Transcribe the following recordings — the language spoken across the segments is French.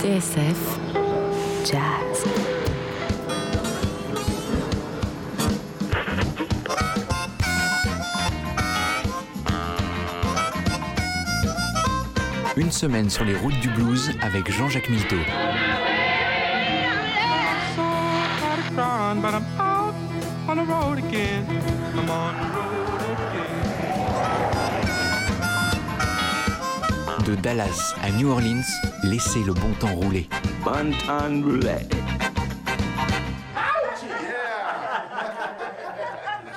TSF Jazz. Une semaine sur les routes du blues avec Jean-Jacques Milteau. De Dallas à New Orleans, laissez le bon temps rouler. Bon temps roulette.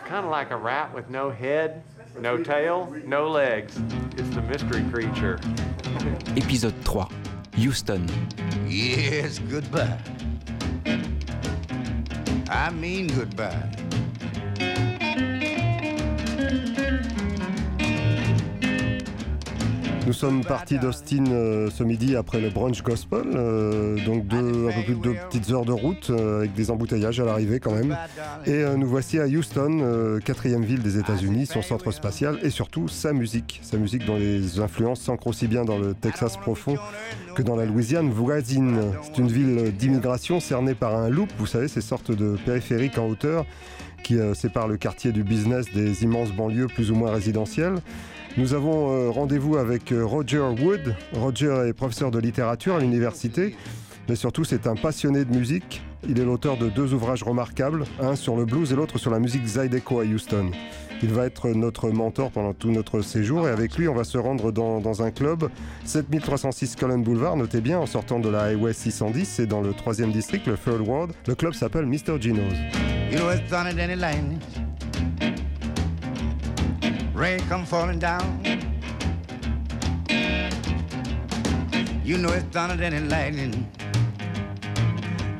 kind of like a rat with no head, no tail, no legs. It's the mystery creature. Épisode 3. Houston. Yes, goodbye. I mean goodbye. Nous sommes partis d'Austin euh, ce midi après le brunch gospel, euh, donc deux, un peu plus de deux petites heures de route euh, avec des embouteillages à l'arrivée quand même. Et nous voici à Houston, quatrième ville des États-Unis, son centre spatial et surtout sa musique. Sa musique dont les influences s'ancrent aussi bien dans le Texas profond que dans la Louisiane voisine. C'est une ville d'immigration cernée par un loop, vous savez, ces sortes de périphériques en hauteur qui séparent le quartier du business des immenses banlieues plus ou moins résidentielles. Nous avons euh, rendez-vous avec euh, Roger Wood. Roger est professeur de littérature à l'université, mais surtout c'est un passionné de musique. Il est l'auteur de deux ouvrages remarquables, un sur le blues et l'autre sur la musique Zydeco à Houston. Il va être notre mentor pendant tout notre séjour et avec lui on va se rendre dans, un club 7306 Cullen Boulevard, notez bien en sortant de la Highway 610, c'est dans le troisième district, le Third Ward. Le club s'appelle Mr. Gino's. Rain come falling down. You know it's thunder than it lightning.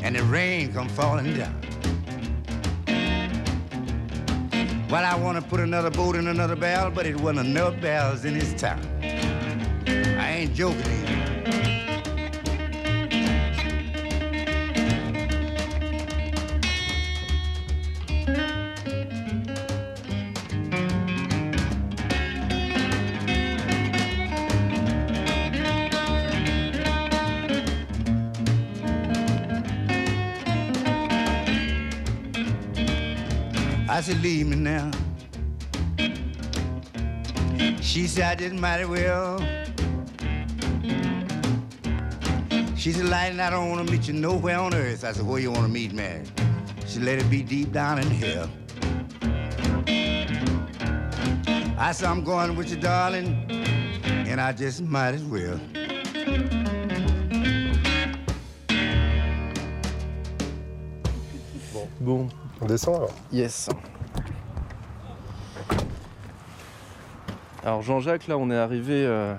And the rain come falling down. Well, I want to put another boat in another barrel, but it wasn't enough barrels in this town. I ain't joking. I said, leave me now. She said, I did mighty well. She said, Lightning, I don't want to meet you nowhere on earth. I said, where you want to meet me? She said, let it be deep down in hell. I said, I'm going with you, darling, and I just might as well. Bon, On descend alors yes. Alors Jean-Jacques, là on est arrivé euh,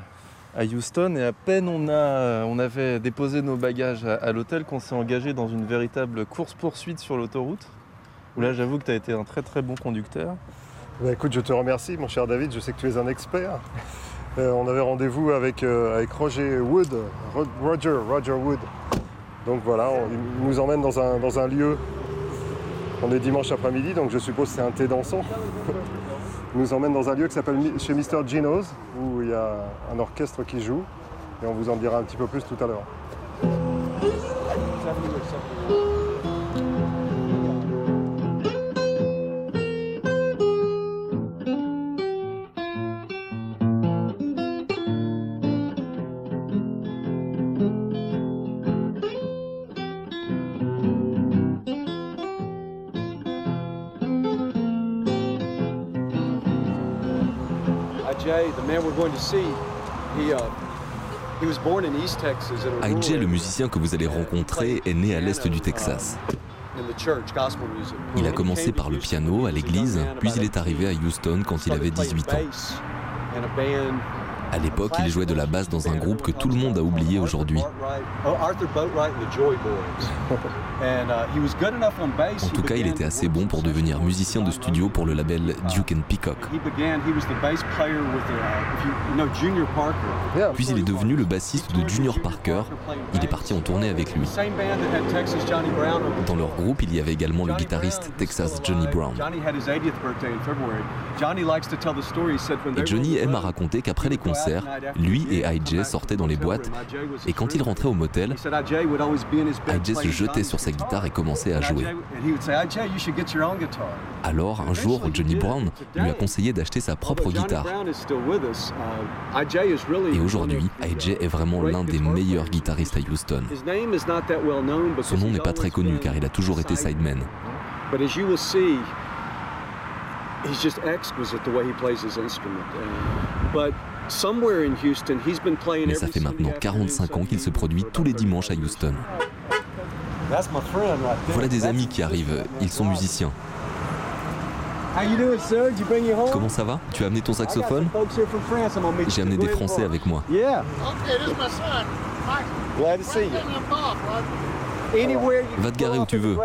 à Houston et à peine on, a, euh, on avait déposé nos bagages à, à l'hôtel qu'on s'est engagé dans une véritable course-poursuite sur l'autoroute. Où là j'avoue que tu as été un très très bon conducteur. Bah, écoute, je te remercie, mon cher David. Je sais que tu es un expert. Euh, on avait rendez-vous avec, avec Roger Wood, Ro- Roger, Roger Wood. Donc voilà, on- il nous emmène dans un, dans un lieu. On est dimanche après-midi, donc je suppose que c'est un thé dansant. Nous emmène dans un lieu qui s'appelle chez Mr. Gino's, où il y a un orchestre qui joue. Et on vous en dira un petit peu plus tout à l'heure. Ike, le area. musicien que vous allez rencontrer, est né à l'est du Texas. gospel music. Il a commencé par le piano à l'église, puis il est arrivé à Houston quand il avait playing 18 ans. bass in a band À l'époque, il jouait de la basse dans un groupe que tout le monde a oublié aujourd'hui. En tout cas, il était assez bon pour devenir musicien de studio pour le label Duke and Peacock. Puis il est devenu le bassiste de Junior Parker. Il est parti en tournée avec lui. Dans leur groupe, il y avait également le guitariste Texas Johnny Brown. Et Johnny aime à raconter qu'après les concerts, lui et IJ sortaient dans les boîtes. Et quand il rentrait au motel, IJ se jetait sur sa guitare et commençait à jouer. Alors, un jour, Johnny Brown lui a conseillé d'acheter sa propre guitare. Et aujourd'hui, IJ est vraiment l'un des meilleurs guitaristes à Houston. Son nom n'est pas très connu car il a toujours été sideman. He's just exquisite the way he plays his instrument. Uh, but somewhere in Houston, he's been playing Mais ça fait maintenant 45 ans qu'il se produit tous les dimanches à Houston. Voilà des amis qui arrivent, ils sont musiciens. Comment ça va? Tu as amené ton saxophone? J'ai amené des Français avec moi. Va te garer où tu veux,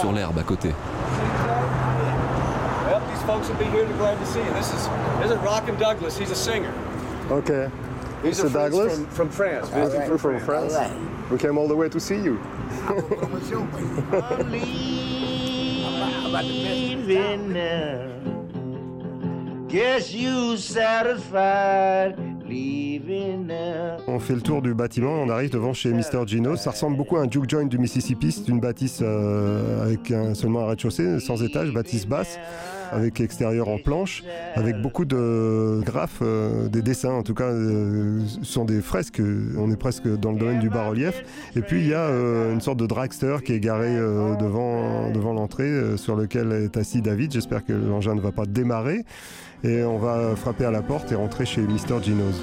sur l'herbe à côté. Well, these folks will be here. They're glad to see you. This is this is Rockham Douglas. From, from France. From France? We came all the way to see you. Guess you satisfied leaving now. On fait le tour du bâtiment, on arrive devant chez Mr. Gino. Ça ressemble beaucoup à un juke joint du Mississippi. C'est une bâtisse euh, avec un- seulement un rez-de-chaussée, sans étage, bâtisse basse, avec extérieur en planche, avec beaucoup de graphes, euh, des dessins en tout cas, euh, sont des fresques. On est presque dans le domaine du bas-relief. Et puis il y a euh, une sorte de dragster qui est garé devant, devant l'entrée, sur lequel est assis David. J'espère que l'engin ne va pas démarrer. Et on va frapper à la porte et rentrer chez Mr. Gino's.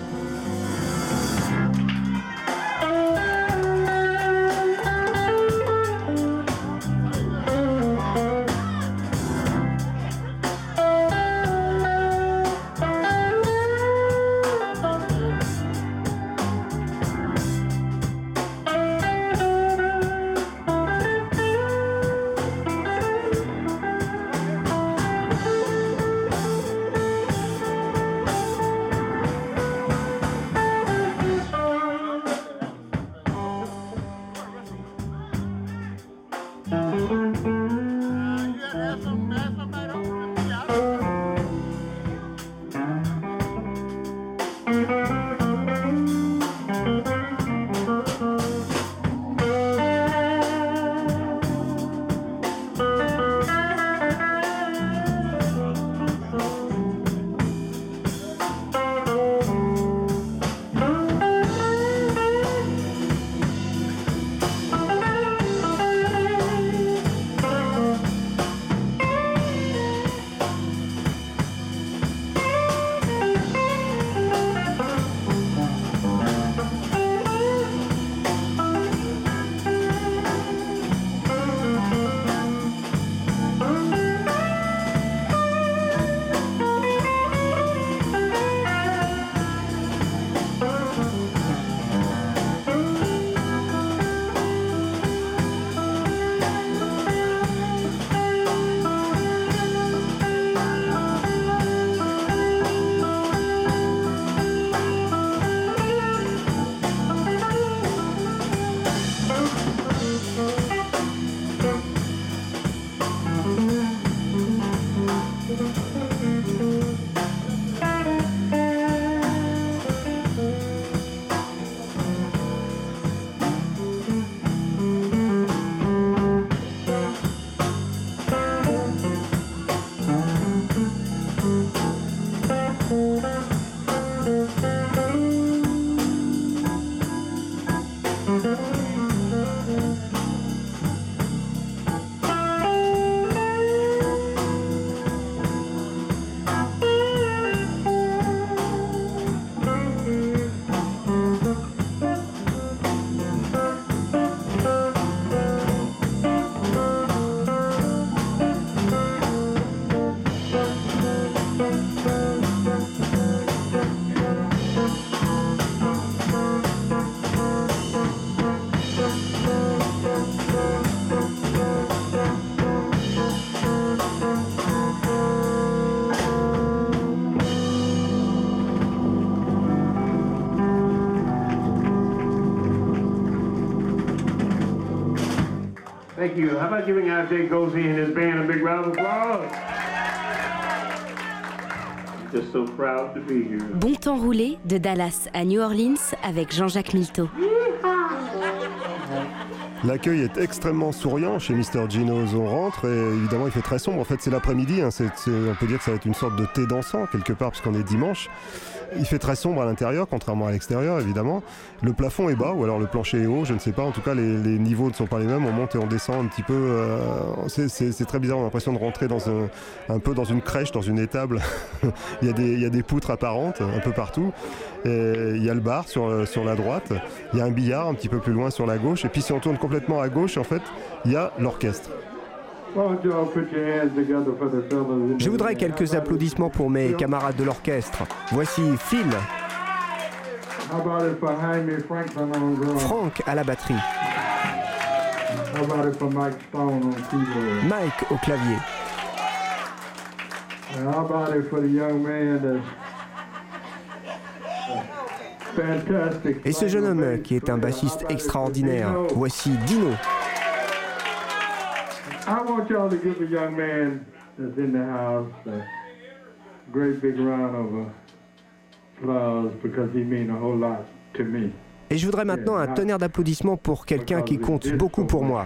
Thank you. How about giving. Gozy and his band a big round of applause? Just so proud to be here. Bon temps roulé de Dallas à New Orleans avec Jean-Jacques Milteau. L'accueil est extrêmement souriant chez Mr. Gino's. On rentre et évidemment il fait très sombre. En fait, c'est l'après-midi. Hein. On peut dire que ça va être une sorte de thé dansant quelque part, parce qu'on est dimanche. Il fait très sombre à l'intérieur, contrairement à l'extérieur, évidemment. Le plafond est bas, ou alors le plancher est haut, je ne sais pas. En tout cas, les, niveaux ne sont pas les mêmes. On monte et on descend un petit peu. euh, c'est- très bizarre. On a l'impression de rentrer un, peu dans une crèche, dans une étable. il, y a des, poutres apparentes un peu partout. Il y a le bar sur, sur la droite. Il y a un billard un petit peu plus loin sur la gauche. Et puis si on tourne complètement à gauche, en fait, il y a l'orchestre. Je voudrais quelques applaudissements pour mes camarades de l'orchestre. Voici Phil? Frank à la batterie, Mike au clavier, fantastic? et ce jeune homme qui est un bassiste extraordinaire. Voici Dino. I want y'all to give the young man that's in the house a great big round of applause because he means a whole lot to me. Et je voudrais maintenant un tonnerre d'applaudissements pour quelqu'un qui compte beaucoup pour moi.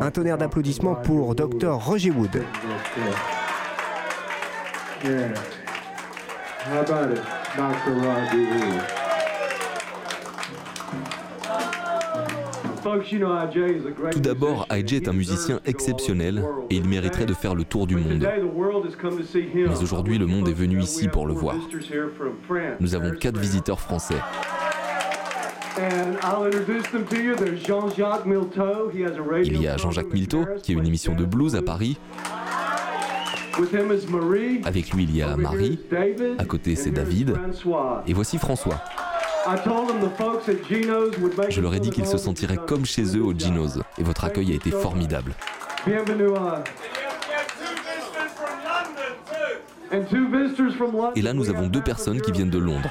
Un tonnerre d'applaudissements pour Dr Roger Wood. Tout d'abord, IJ est un musicien exceptionnel et il mériterait de faire le tour du monde. Mais aujourd'hui, le monde est venu ici pour le voir. Nous avons quatre visiteurs français. Il y a Jean-Jacques Milteau, qui a une émission de blues à Paris. With him is Marie. Avec lui, il y a Marie. À côté, c'est David. Et voici François. Je leur ai dit qu'ils se sentiraient comme chez eux au Ginos. Et votre accueil a été formidable. Et là, nous avons deux personnes qui viennent de Londres.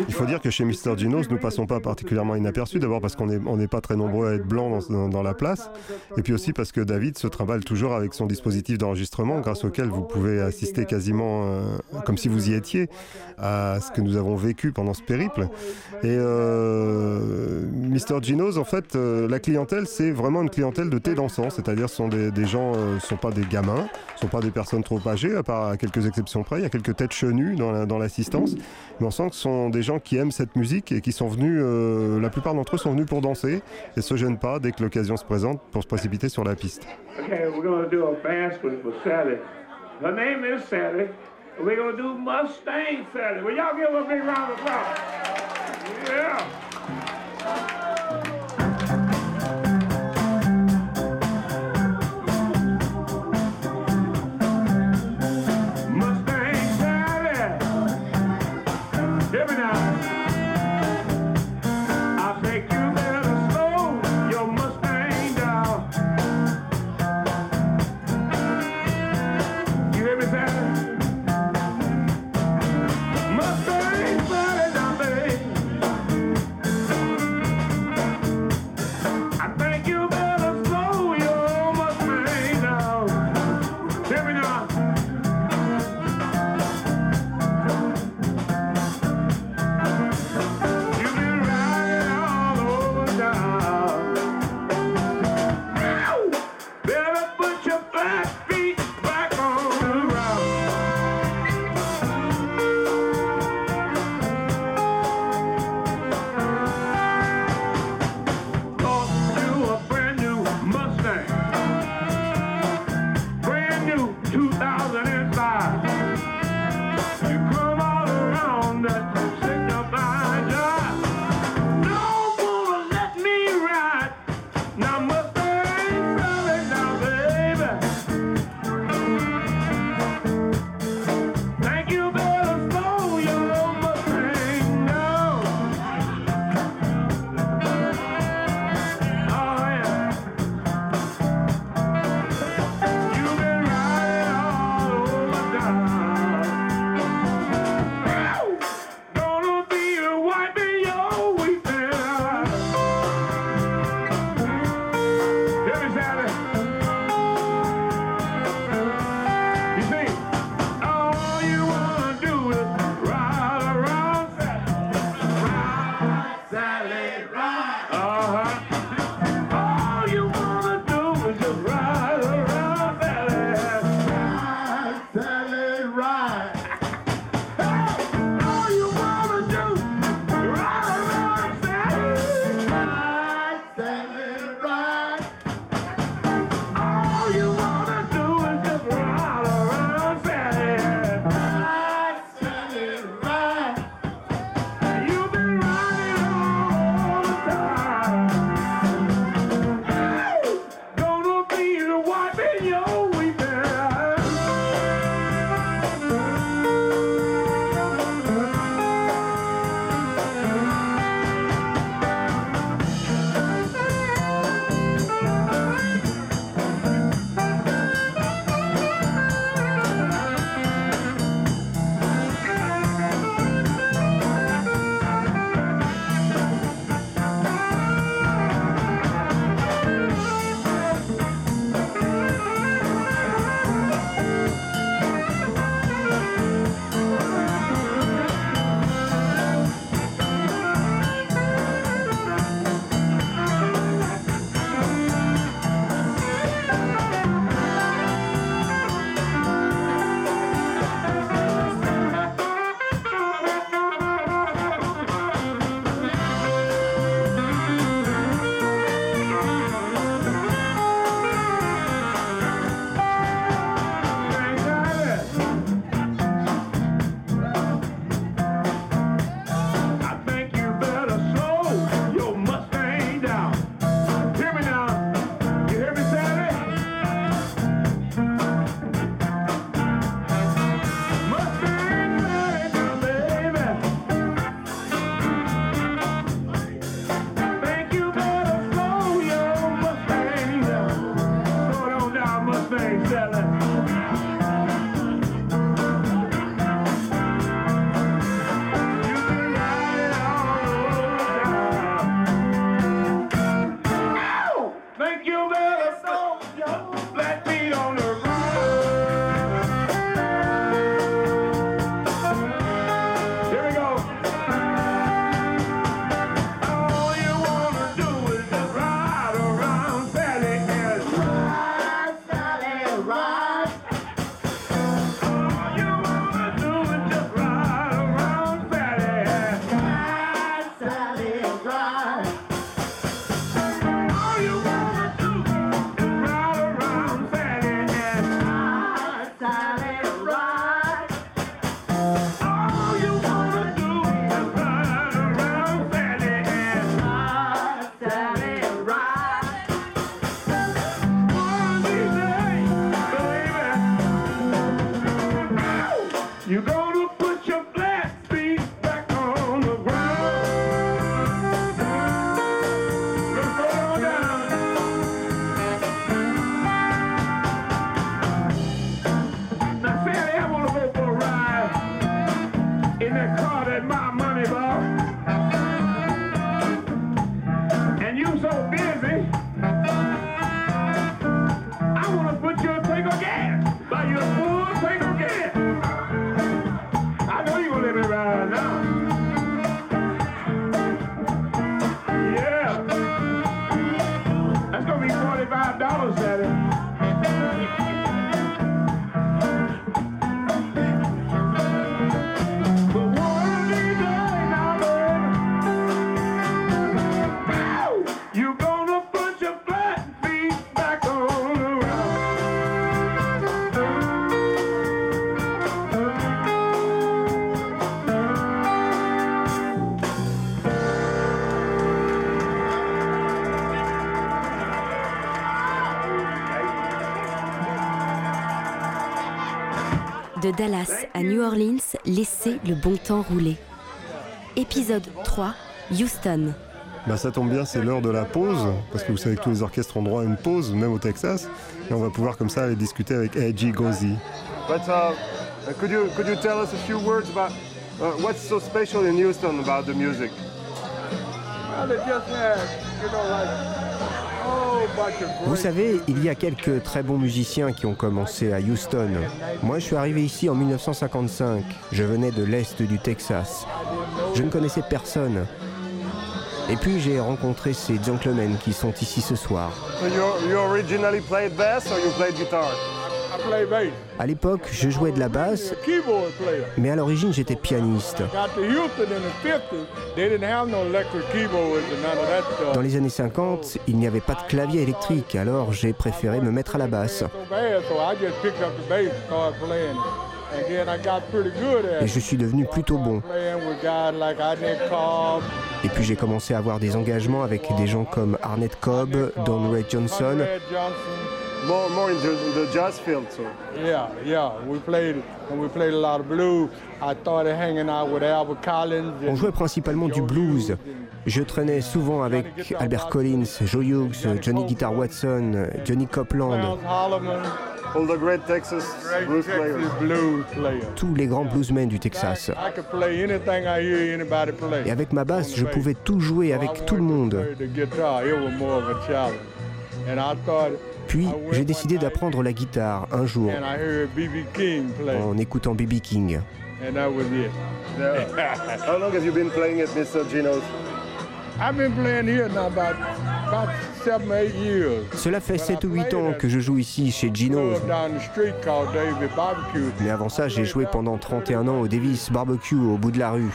Il faut dire que chez Mr. Ginos, nous passons pas particulièrement inaperçus. D'abord parce qu'on n'est pas très nombreux à être blancs dans, la place. Et puis aussi parce que David se trimballe toujours avec son dispositif d'enregistrement grâce auquel vous pouvez assister quasiment euh, comme si vous y étiez à ce que nous avons vécu pendant ce périple. Et euh, Mr. Ginos, en fait, euh, la clientèle, c'est vraiment une clientèle de thé dansant. C'est-à-dire ce sont des, gens, euh, sont pas des gamins, ce sont pas des personnes trop âgées, à part quelques exceptions près. Il y a quelques têtes chenues dans l'assistance. Mais on sent que ce sont des gens qui aiment cette musique et qui sont venus, euh, la plupart d'entre eux sont venus pour danser et se gênent pas dès que l'occasion se présente pour se précipiter sur la piste. Mustang Sally. Will y'all give a big round of applause? Yeah. Dallas à New Orleans, laissez le bon temps rouler. Épisode 3, Houston. Bah ça tombe bien, c'est l'heure de la pause, parce que vous savez que tous les orchestres ont droit à une pause, même au Texas. Et on va pouvoir comme ça aller discuter avec A.G. Gozi. But uh, could you could you tell us a few words about uh, what's so special in Houston about the music? Well, just had, you know, like Vous savez, il y a quelques très bons musiciens qui ont commencé à Houston. Moi, je suis arrivé ici en 1955. Je venais de l'Est du Texas. Je ne connaissais personne. Et puis j'ai rencontré ces gentlemen qui sont ici ce soir. À l'époque, je jouais de la basse, mais à l'origine j'étais pianiste. Got to Houston in the 50s, they didn't have no electric keyboards and none of that stuff. Dans les années 50, il n'y avait pas de clavier électrique, alors j'ai préféré me mettre à la basse. Et je suis devenu plutôt bon. Et puis j'ai commencé à avoir des engagements avec des gens comme Arnett Cobb, Don Ray Johnson. More more in the, the jazz field. So. Yeah, yeah. We played and we played a lot of blues. I started hanging out with Albert Collins. On jouait principalement du blues. Je traînais souvent avec Albert Collins, Joe Hughes, Johnny Guitar Watson, Johnny Copeland, All the great Texas blues players. Tous les grands bluesmen du Texas. I could play anything I hear anybody play. Et avec ma basse, je pouvais tout jouer avec tout le monde. Puis j'ai décidé d'apprendre la guitare un jour en écoutant B.B. King. and that was it. Yeah. How long have you been playing at Mr. Gino's? I've been playing here now about about seven, eight years. Cela fait 7 ou 8 ans que je joue ici chez Gino's. Mais avant ça, j'ai joué pendant 31 ans au Davis Barbecue au bout de la rue.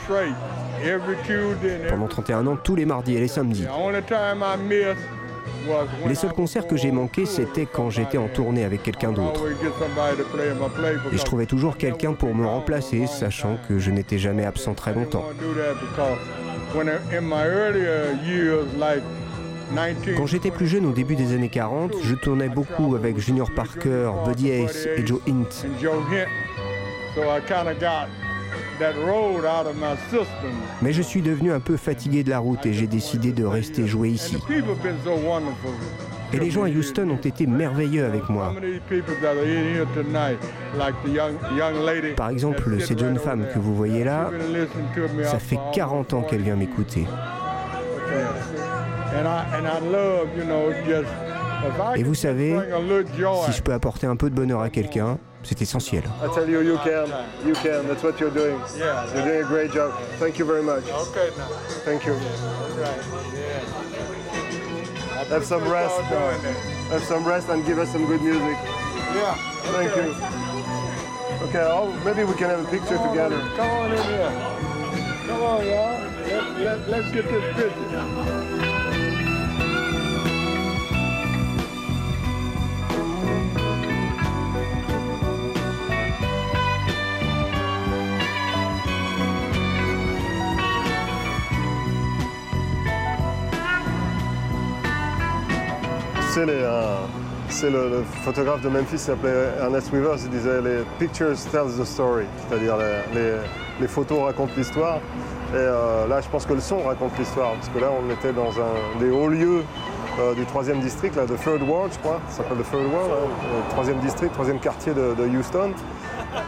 Pendant 31 ans, tous les mardis et les samedis. Les seuls concerts que j'ai manqués, c'était quand j'étais en tournée avec quelqu'un d'autre. Et je trouvais toujours quelqu'un pour me remplacer, sachant que je n'étais jamais absent très longtemps. I do that because when I- in my earlier years, like 19, Quand j'étais plus jeune, au début des années 40, je tournais beaucoup avec Junior Parker, Buddy Ace et Joe Hint. Mais je suis devenu un peu fatigué de la route et j'ai décidé de rester jouer And ici. Et les gens à Houston ont été merveilleux avec moi. Par exemple, cette jeune femme que vous voyez là, ça fait for 40 ans qu'elle vient m'écouter. Et vous savez, si je peux apporter un peu de bonheur à quelqu'un, c'est essentiel. I tell you, you can. You can. That's what you're doing. Yeah. You're doing a great job. Thank you very much. Okay now. Thank you. Right. Yeah. Have some rest. Y'all doing that. Have some rest and give us some good music. Yeah. Thank okay. you. Okay, I'll, maybe we can have a picture Come on, together. Come on in here. Come on, y'all. Let, let, let's get this picture. Euh, c'est le, photographe de Memphis s'appelait Ernest Weaver, il disait les pictures tells the story, c'est-à-dire les, photos racontent l'histoire. Et euh, là, je pense que le son raconte l'histoire, parce que là, on était dans un des hauts lieux euh, du troisième district, là, de Third Ward, je crois, ça s'appelle le Third Ward, hein, le troisième district, troisième quartier de, Houston.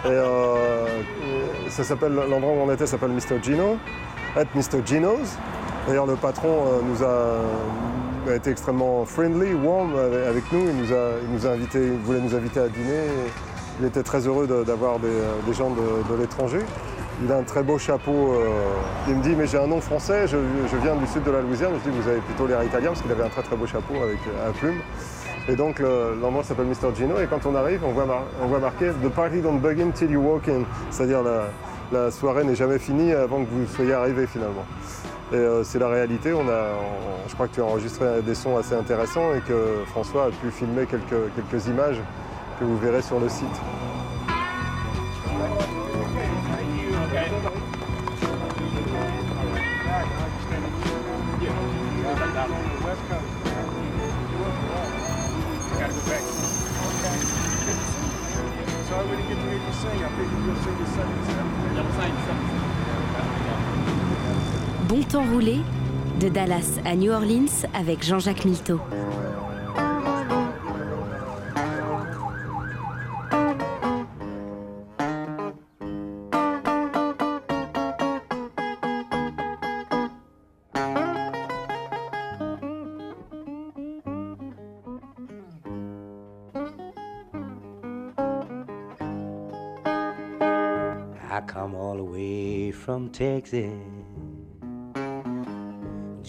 Et ça s'appelle l'endroit où on était s'appelle Mr. Gino, at Mr. Gino's. D'ailleurs, le patron nous a, a été extrêmement friendly, warm avec, nous. Il nous a, invité, il voulait nous inviter à dîner. Il était très heureux d'avoir des, des gens de, l'étranger. Il a un très beau chapeau. euh, il me dit, mais j'ai un nom français, je, viens du sud de la Louisiane. Je dis, vous avez plutôt l'air italien, parce qu'il avait un très très beau chapeau avec euh, un plume. Et donc le- l'endroit s'appelle Mr. Gino. Et quand on arrive, on voit, mar- marqué The party don't begin till you walk in. C'est-à-dire la, la soirée n'est jamais finie avant que vous soyez arrivé finalement. Et euh, c'est la réalité. On a, on- je crois que tu as enregistré des sons assez intéressants et que François a pu filmer quelques, quelques images que vous verrez sur le site. Bon temps roulé, de Dallas à New Orleans avec Jean-Jacques Milteau.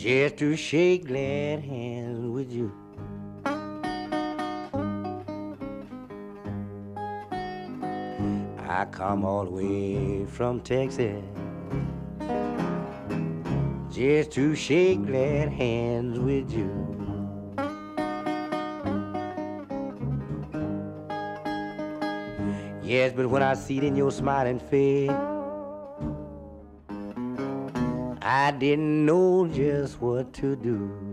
Just to shake glad hands with you. I come all the way from Texas just to shake glad hands with you. Yes, but when I see it in your smiling face, I didn't know just what to do.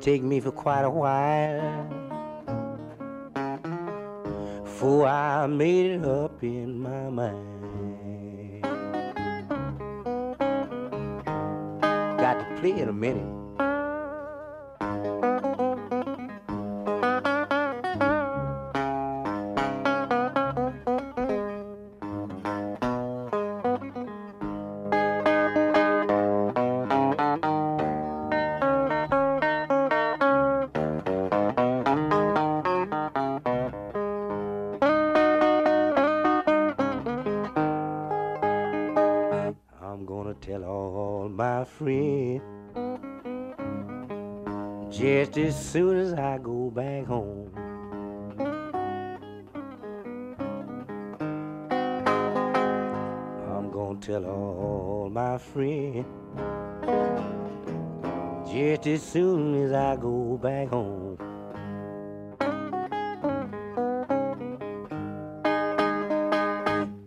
Take me for quite a while before I made it up in my mind. Got to play in a minute. My friends just as soon as I go back home. I'm gonna tell all my friends just as soon as I go back home.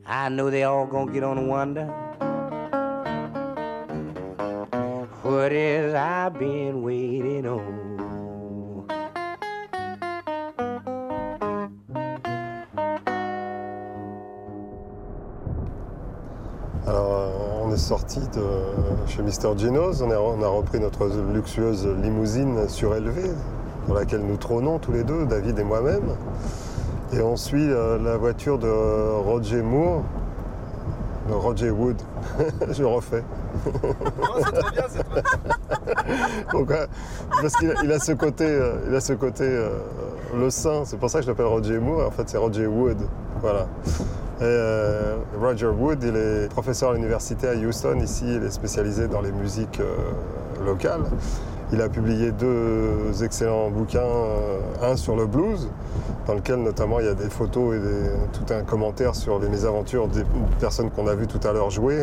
I know they all gonna get on and wonder I've been waiting on. Alors, euh, on est sorti de chez Mr. Geno's, on a, on a repris notre luxueuse limousine surélevée, dans laquelle nous trônons tous les deux, David et moi-même. Et on suit euh, la voiture de Roger Moore, de Roger Wood. Je refais. Parce qu'il a, il a ce côté, euh, il a ce côté euh, le saint, c'est pour ça que je l'appelle Roger Moore, en fait c'est Roger Wood. Voilà. Euh, Roger Wood, il est professeur à l'université à Houston, ici, il est spécialisé dans les musiques locales. Il a publié deux excellents bouquins, un sur le blues, dans lequel notamment il y a des photos et tout un commentaire sur les mésaventures des personnes qu'on a vues tout à l'heure jouer,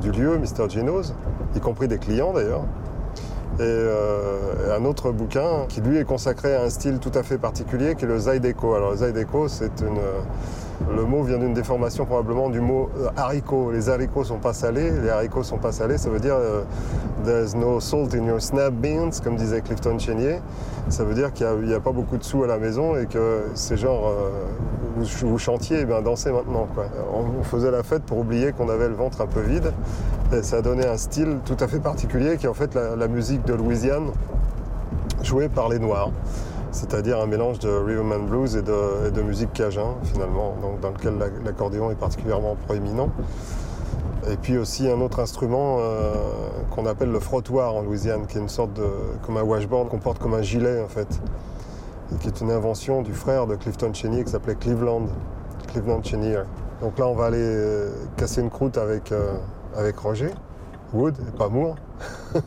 du lieu, Mr. Geno's, y compris des clients d'ailleurs. Et euh, un autre bouquin qui lui est consacré à un style tout à fait particulier qui est le Zydeco. Alors le Zydeco, c'est une... Le mot vient d'une déformation probablement du mot euh, haricot. Les haricots sont pas salés, les haricots sont pas salés, ça veut dire euh, There's no salt in your snap beans, comme disait Clifton Chenier. Ça veut dire qu'il n'y a, pas beaucoup de sous à la maison et que c'est genre euh, vous, chantiez, et bien dansez maintenant. On faisait la fête pour oublier qu'on avait le ventre un peu vide. Ça a donné un style tout à fait particulier qui est en fait la, musique de Louisiane jouée par les Noirs. C'est-à-dire un mélange de and blues et de, musique cajun finalement, donc dans lequel la- l'accordéon est particulièrement proéminent. Et puis aussi un autre instrument euh, qu'on appelle le frottoir en Louisiane, qui est une sorte de comme un washboard qu'on porte comme un gilet en fait, et qui est une invention du frère de Clifton Chenier qui s'appelait Cleveland, Cleveland Chenier. Donc là on va aller euh, casser une croûte avec, euh, avec Roger Wood et pas Moore,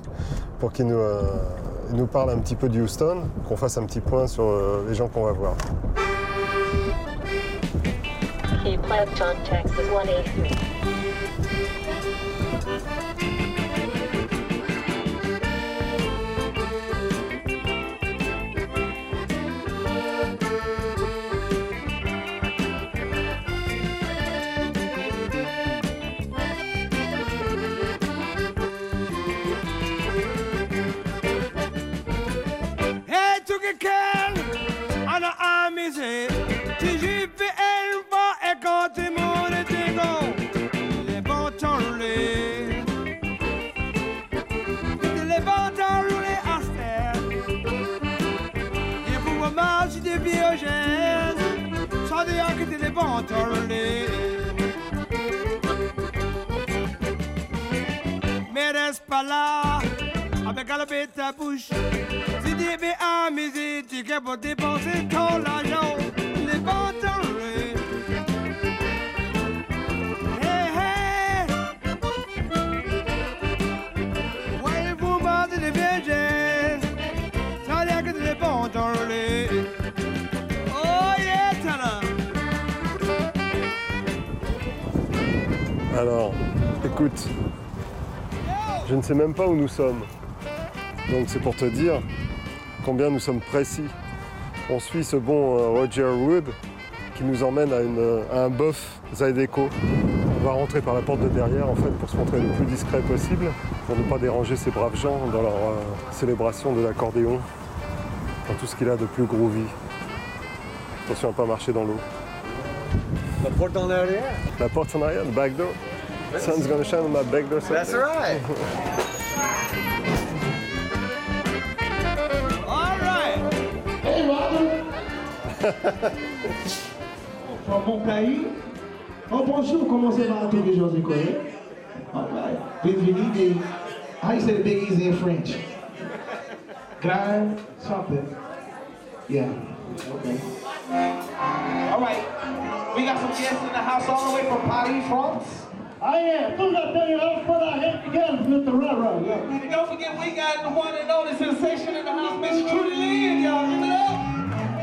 pour qu'il nous, euh, nous parle un petit peu de Houston, qu'on fasse un petit point sur euh, les gens qu'on va voir. Key Platon, Texas 183. A mon les. Les à terre. Et pour moi, marche des biogènes. Sans dire que. Mais pas avec à la bête ta bouche. Tu veux amuser, tu pour dépenser ton argent. Les roulés. Hey, hey. Ouais, vous mangez des vierges. Ça dire que t'es les bons. Oh yeah, talent. Alors, écoute, je ne sais même pas où nous sommes. Donc c'est pour te dire combien nous sommes précis. On suit ce bon euh, Roger Wood qui nous emmène à, une- à un bof Zydeco. On va rentrer par la porte de derrière en fait pour se montrer le plus discret possible, pour ne pas déranger ces braves gens dans leur euh, célébration de l'accordéon, dans tout ce qu'il a de plus groovy. Attention à ne pas marcher dans l'eau. La porte en arrière? La porte en arrière, le back door. Sun's gonna shine on my back door. That's right. mon pays. Oh, bonjour, comment ça va, TV José Correa? All right. Bienvenue. How you say the Big Easy in French? Grand something. Yeah. Okay. All right. We got some guests in the house all the way from Paris, France. I am. Tout le temps, I'll put our head together with the railroad. Yeah. And don't forget, we got the one and only sensation in the house, Miss Trudy Lee, y'all. Give it. Y'all give it up.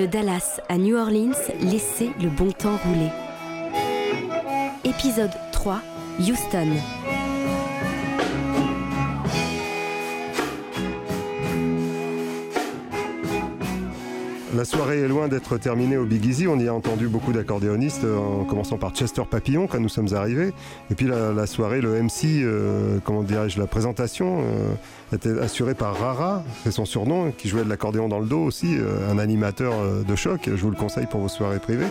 De Dallas à New Orleans, laissez le bon temps rouler. Épisode 3, Houston. La soirée est loin d'être terminée au Big Easy. On y a entendu beaucoup d'accordéonistes, euh, en commençant par Chester Papillon quand nous sommes arrivés. Et puis la, soirée, le MC, euh, comment dirais-je, la présentation euh, était assurée par Rara, c'est son surnom, qui jouait de l'accordéon dans le dos aussi, un animateur de choc. Je vous le conseille pour vos soirées privées.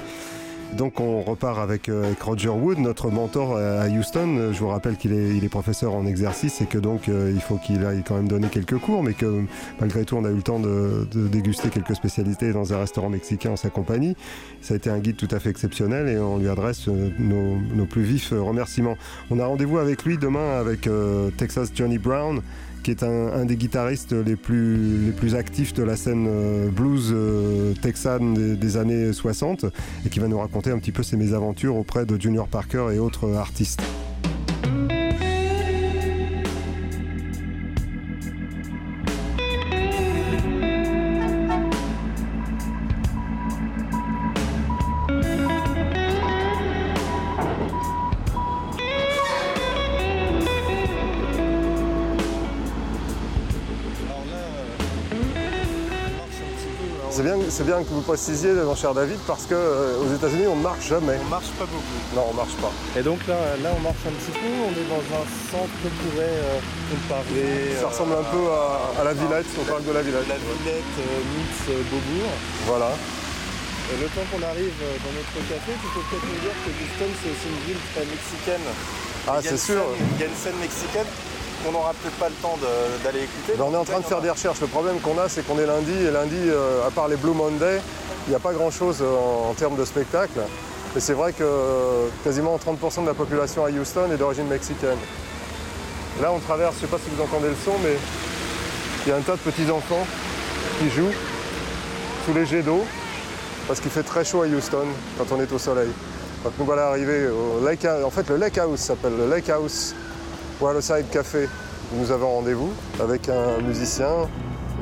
Donc on repart avec, euh, avec Roger Wood, notre mentor à Houston. Euh, Je vous rappelle qu'il est, professeur en exercice et que donc euh, il faut qu'il aille quand même donner quelques cours, mais que malgré tout on a eu le temps de, déguster quelques spécialités dans un restaurant mexicain en sa compagnie. Ça a été un guide tout à fait exceptionnel et on lui adresse euh, nos, plus vifs euh, remerciements. On a rendez-vous avec lui demain avec euh, Texas Johnny Brown qui est un, des guitaristes les plus, actifs de la scène euh, blues euh, texane des, des années 60 et qui va nous raconter un petit peu ses mésaventures auprès de Junior Parker et autres artistes. C'est bien, c'est bien que vous précisiez, mon cher David, parce que euh, aux États-Unis, on ne marche jamais. On marche pas beaucoup. Non, on marche pas. Et donc là, là, on marche un petit peu. On est dans un centre bourré euh, compavé. Ça ressemble un peu à, à la Villette, au parc de la Villette. La Villette euh, meets euh, Beaubourg. Voilà. Et le temps qu'on arrive euh, dans notre café, tu peux peut-être nous dire que Houston, c'est aussi une ville très mexicaine. Ah, c'est sûr. scène- Il y a une scène mexicaine qu'on n'aura peut-être pas le temps d'aller écouter. Ben, on est en train de faire des recherches. Le problème qu'on a, c'est qu'on est lundi, et lundi, euh, à part les Blue Monday, il n'y a pas grand-chose euh, en, en termes de spectacle. Et c'est vrai que euh, quasiment 30% de la population à Houston est d'origine mexicaine. Là, on traverse, je ne sais pas si vous entendez le son, mais il y a un tas de petits-enfants qui jouent sous les jets d'eau, parce qu'il fait très chaud à Houston quand on est au soleil. Donc nous voilà arrivés au Lake House. En fait, le Lake House s'appelle le Lake House Waterside Café. Nous avons rendez-vous avec un musicien,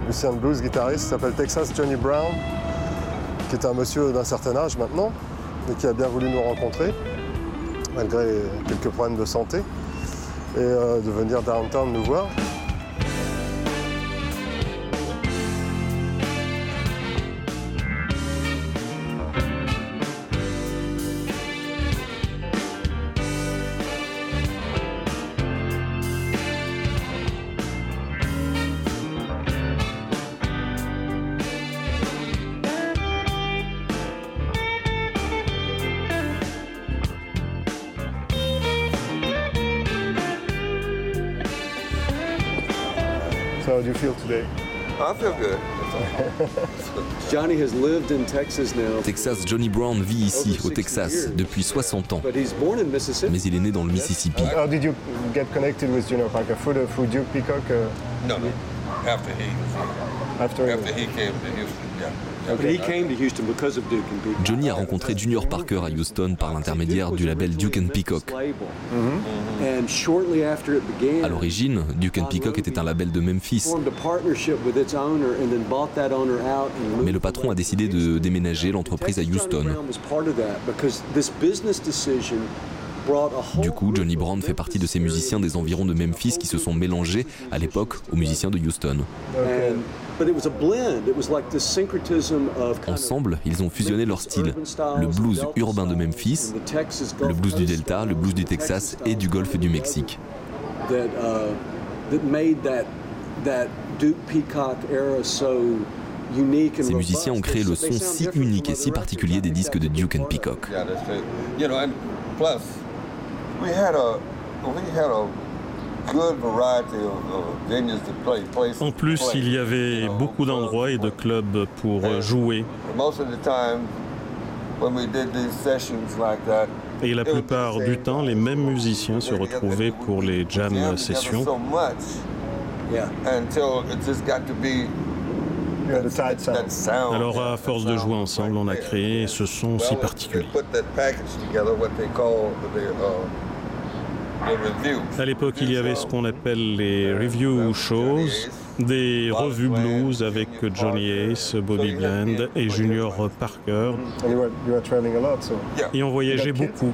musicien de blues, guitariste, s'appelle Texas Johnny Brown, qui est un monsieur d'un certain âge maintenant, et qui a bien voulu nous rencontrer, malgré quelques problèmes de santé, et euh, de venir downtown nous voir. I feel good. Johnny has lived in Texas now. Texas Johnny Brown vit ici, au Texas, depuis 60 ans. But he's born in Mississippi. Mais il est né dans le Mississippi. How did you get connected with Junior Parker? Through, through Duke Peacock? uh, No, no. After he After, after he came to Houston, yeah. Johnny a rencontré Junior Parker à Houston par l'intermédiaire du label Duke and Peacock. Label. And shortly after it began, À l'origine, Duke and Peacock était un label de Memphis, formed a partnership with its owner and then bought that owner out and mais le patron a décidé de déménager l'entreprise à Houston. Brown was part of that because this business decision brought a whole Du coup, Johnny Brown fait partie de ces musiciens des environs de Memphis qui se sont mélangés à l'époque aux musiciens de Houston. But it was a blend. It was like the syncretism of kind of Ensemble, ils ont fusionné leurs styles, le blues urbain de Memphis, le blues du Delta, le blues du Texas et du Golfe du Mexique. that that made that that Duke Peacock era so unique and Ces musiciens ont créé le son si unique et si particulier des disques de Duke and Peacock. En plus, il y avait beaucoup d'endroits et de clubs pour euh, jouer. Most of the time, when we did these sessions like that, Et la plupart du temps, les mêmes musiciens se retrouvaient pour les jam sessions. so much until it just got to be that, that sound. Alors, à force de jouer ensemble, on a créé ce son si particulier. À l'époque, il y avait ce qu'on appelle les review shows, des revues blues avec Johnny Ace, Bobby Bland et Junior Parker. Et on voyageait beaucoup.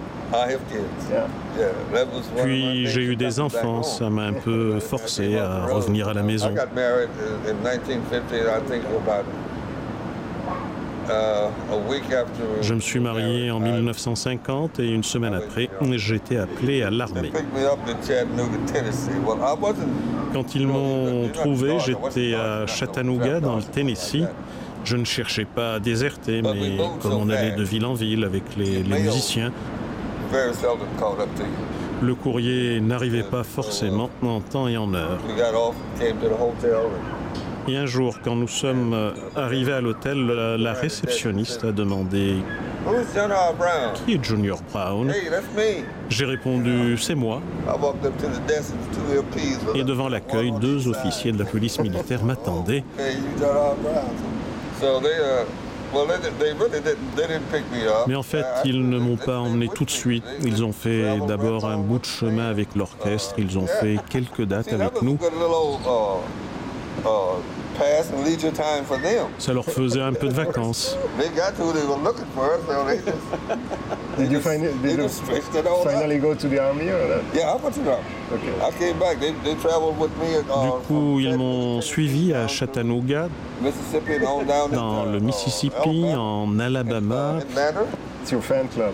Puis j'ai eu des enfants, ça m'a un peu forcé à revenir à la maison. Je me suis marié en 1950 et une semaine après, j'étais appelé à l'armée. Quand ils m'ont trouvé, j'étais à Chattanooga, dans le Tennessee. Je ne cherchais pas à déserter, mais comme on allait de ville en ville avec les, les musiciens, le courrier n'arrivait pas forcément en temps et en heure. Et un jour, quand nous sommes arrivés à l'hôtel, la réceptionniste a demandé Qui est Junior Brown? J'ai répondu C'est moi. Et devant l'accueil, deux officiers de la police militaire m'attendaient. Mais en fait, ils ne m'ont pas emmené tout de suite. Ils ont fait d'abord un bout de chemin avec l'orchestre. Ils ont fait quelques dates avec nous. Ça leur faisait un peu de vacances. Did you, find it, did you finally go to the army or that? Yeah, I went to the army. Okay. I came back. They, they traveled with me. Du coup, ils m'ont suivi à Chattanooga, dans le Mississippi, en Alabama. Your fan club.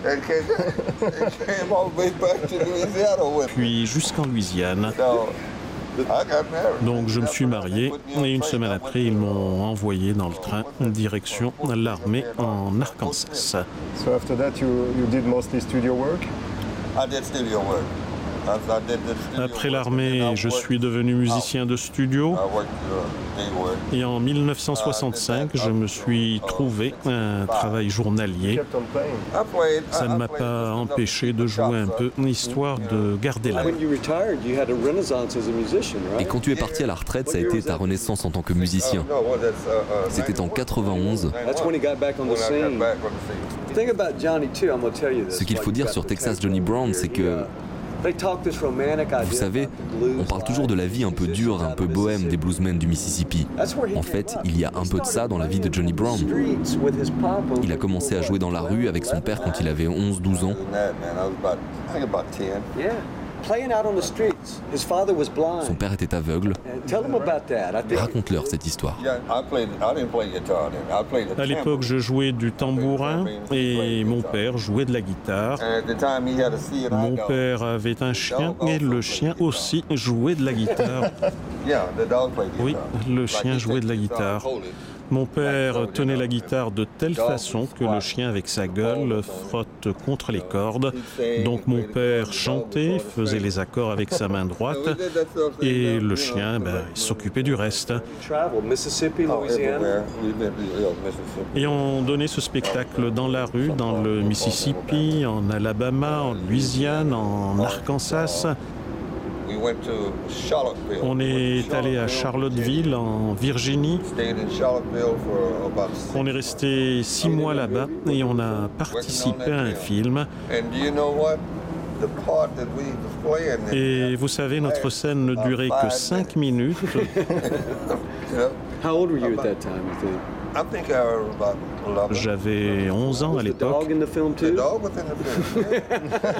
With me. puis jusqu'en Louisiane. So, I got married. Donc je me suis marié et une semaine après, ils m'ont envoyé dans le train direction l'armée en Arkansas. So after that, you, you did mostly studio work? I did studio work. Après l'armée, je suis devenu musicien de studio uh, et en 1965, je me suis trouvé un travail journalier. Ça ne m'a pas empêché de jouer un peu, histoire de garder la main. When you retired, you had a renaissance as a musician, Et quand tu es parti à la retraite, ça a été ta renaissance en tant que musicien. Uh, uh, C'était en 91. That's when he got back on the when I got scene. back on the scene. The thing about Johnny too, I'm gonna tell you this. Ce qu'il faut dire sur Texas Johnny Brown, c'est que, they talk this romantic idea vous savez, about the blues on parle toujours de la vie un peu dure, un peu bohème des bluesmen du Mississippi. En fait, il y a un peu de ça dans la vie de Johnny Brown. streets with his papa. Il a commencé à jouer dans la rue avec son père quand il avait 11-12 ans. Doing that, man, I was about, I think about 10. Yeah, playing out on the streets. His father was blind. Son père était aveugle. Think Raconte-leur cette histoire. Yeah, I played, I didn't play guitar then. I played the À l'époque, je jouais du tambourin et mon père jouait de la guitare. And at the time, he had a seeing eye Mon père avait un chien et le chien aussi jouait de la guitare. Yeah, the dog played guitar. Oui, le chien jouait de la guitare. Mon père tenait la guitare de telle façon que le chien avec sa gueule frotte contre les cordes. Donc mon père chantait, faisait les accords avec sa main droite et le chien ben, s'occupait du reste. Et on donnait ce spectacle dans la rue, dans le Mississippi, en Alabama, en Louisiane, en Arkansas. We went to Charlottesville. On est allé à Charlottesville, en Virginie. Stayed in Charlottesville for about six On est resté six mois là-bas et on a participé à un film. And do you know what? The part that we was playing in, Et vous savez, notre scène ne durait que cinq minutes. you know, How old were you at that time, you think? I think I was about 11. J'avais 11 ans à l'époque dog in the film The too? dog was in the film.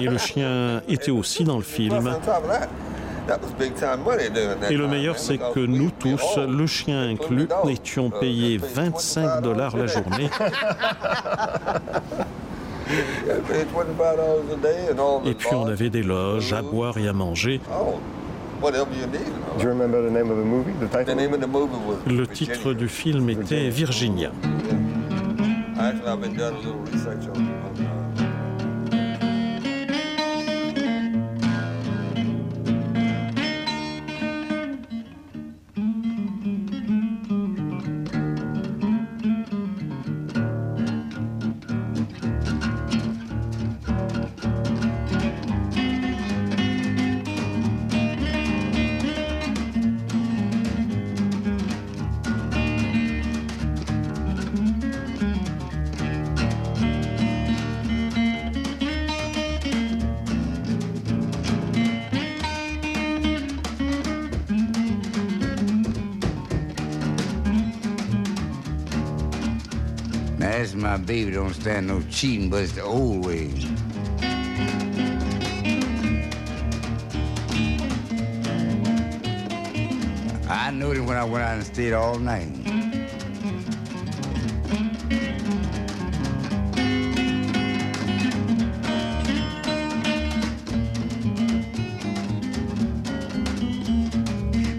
et le chien était aussi dans le film. Et le meilleur, c'est que we- nous tous, le chien inclus, étions payés 25 dollars la journée. Yeah, we paid $25 a day and all the Et puis on avait des loges à boire et à manger. Oh, whatever you need. Do you remember the name of the movie, the The title? name of the movie was Le titre du film était Virginia. Baby don't stand no cheating, but it's the old way. I knew it when I went out and stayed all night.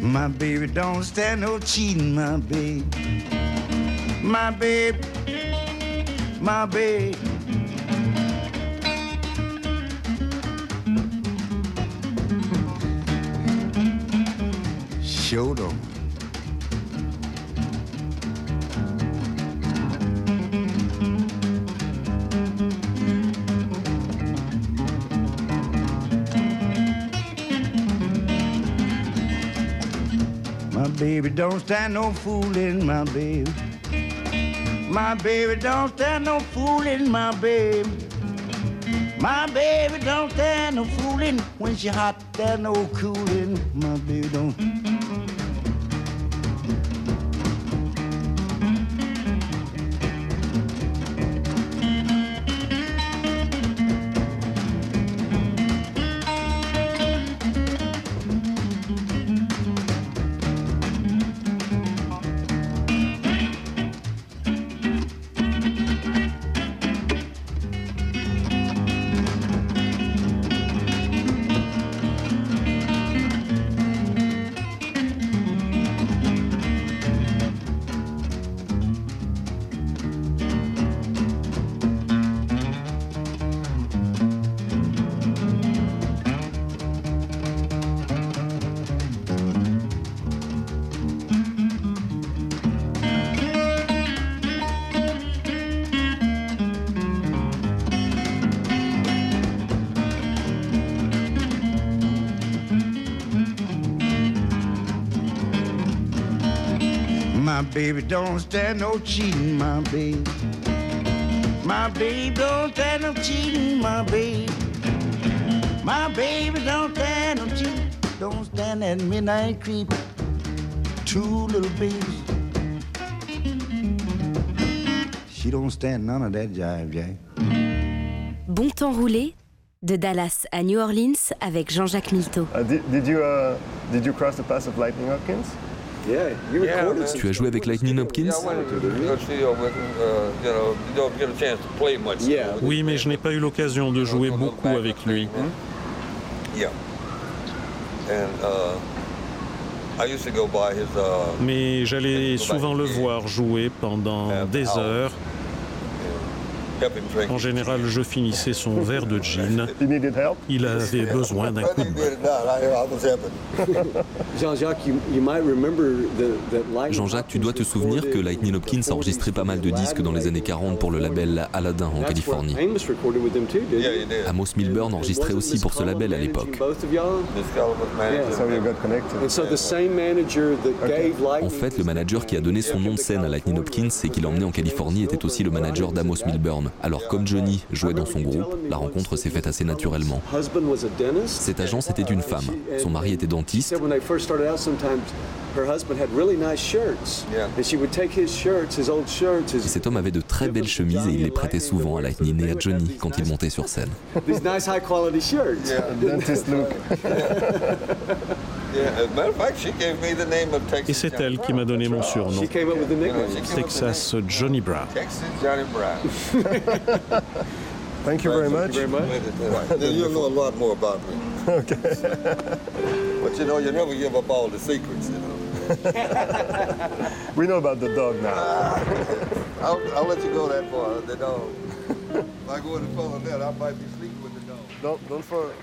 My baby don't stand no cheating, my baby. My baby, my baby. Sure don't. My baby don't stand no fooling, my baby. My baby don't stand no fooling, my baby. My baby don't stand no fooling when she hot, there no cooling. My baby don't. Baby don't stand no cheating, my baby. My baby don't stand no cheating, my baby. My baby don't stand no cheating, don't stand that midnight creep. Two little babies. She don't stand none of that jive, Jack. Bon temps roulé de Dallas à New Orleans avec Jean-Jacques Milteau. Uh, did, did you uh, did you cross the pass of Lightning Hopkins? Yeah, you recorded some Tu as joué avec Lightning Hopkins? Oui, mais je n'ai pas eu l'occasion de jouer beaucoup avec lui. Yeah. And uh, I used to go by his. Uh, Mais j'allais souvent le voir jouer pendant des heures. En général, je finissais son verre de gin. Il avait besoin d'un coup de main. Jean-Jacques, you, you might remember the, that Lightning Jean-Jacques, tu dois te souvenir que Lightning Hopkins a enregistré pas mal de disques dans les années 40 pour le label Aladdin en Californie. Amos Milburn enregistrait aussi pour ce label à l'époque. En fait, le manager qui a donné son nom de scène à Lightning Hopkins et qui l'a emmené en Californie était aussi le manager d'Amos Milburn. Alors comme Johnny jouait dans son groupe, la rencontre s'est faite assez naturellement. husband was a dentist. Cette agence était une femme. Son mari était dentiste. Et cet homme avait de très belles chemises et il les prêtait souvent à Lightning et à Johnny quand il montait sur scène. these nice high quality shirts. Dentist look. Yeah, as a matter of fact, she gave me the name of Texas. Et c'est elle qui m'a donné mon surnom, She came up with the nickname. Texas Johnny Brown. Texas Johnny Brown. Thank you very much. Very much. then you'll know a lot more about me. Okay. But you know, you never give up all the secrets, you know. We know about the dog now. I'll, I'll let you go that far, the dog. if I go in front of that, I might be sleeping with the dog. Don't don't for.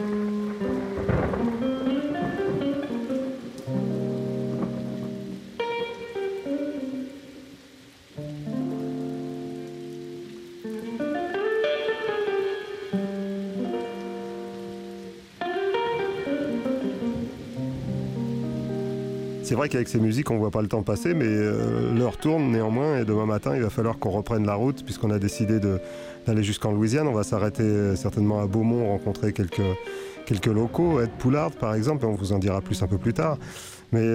C'est vrai qu'avec ces musiques, on voit pas le temps passer, mais euh, l'heure tourne néanmoins. Et demain matin, il va falloir qu'on reprenne la route, puisqu'on a décidé d'aller jusqu'en Louisiane. On va s'arrêter euh, certainement à Beaumont, rencontrer quelques, locaux, Ed Poulard par exemple, on vous en dira plus un peu plus tard. Mais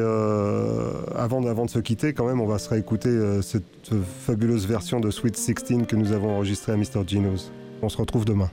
avant, avant de se quitter, quand même, on va se réécouter cette fabuleuse version de Sweet 16 que nous avons enregistrée à Mr. Gino's. On se retrouve demain.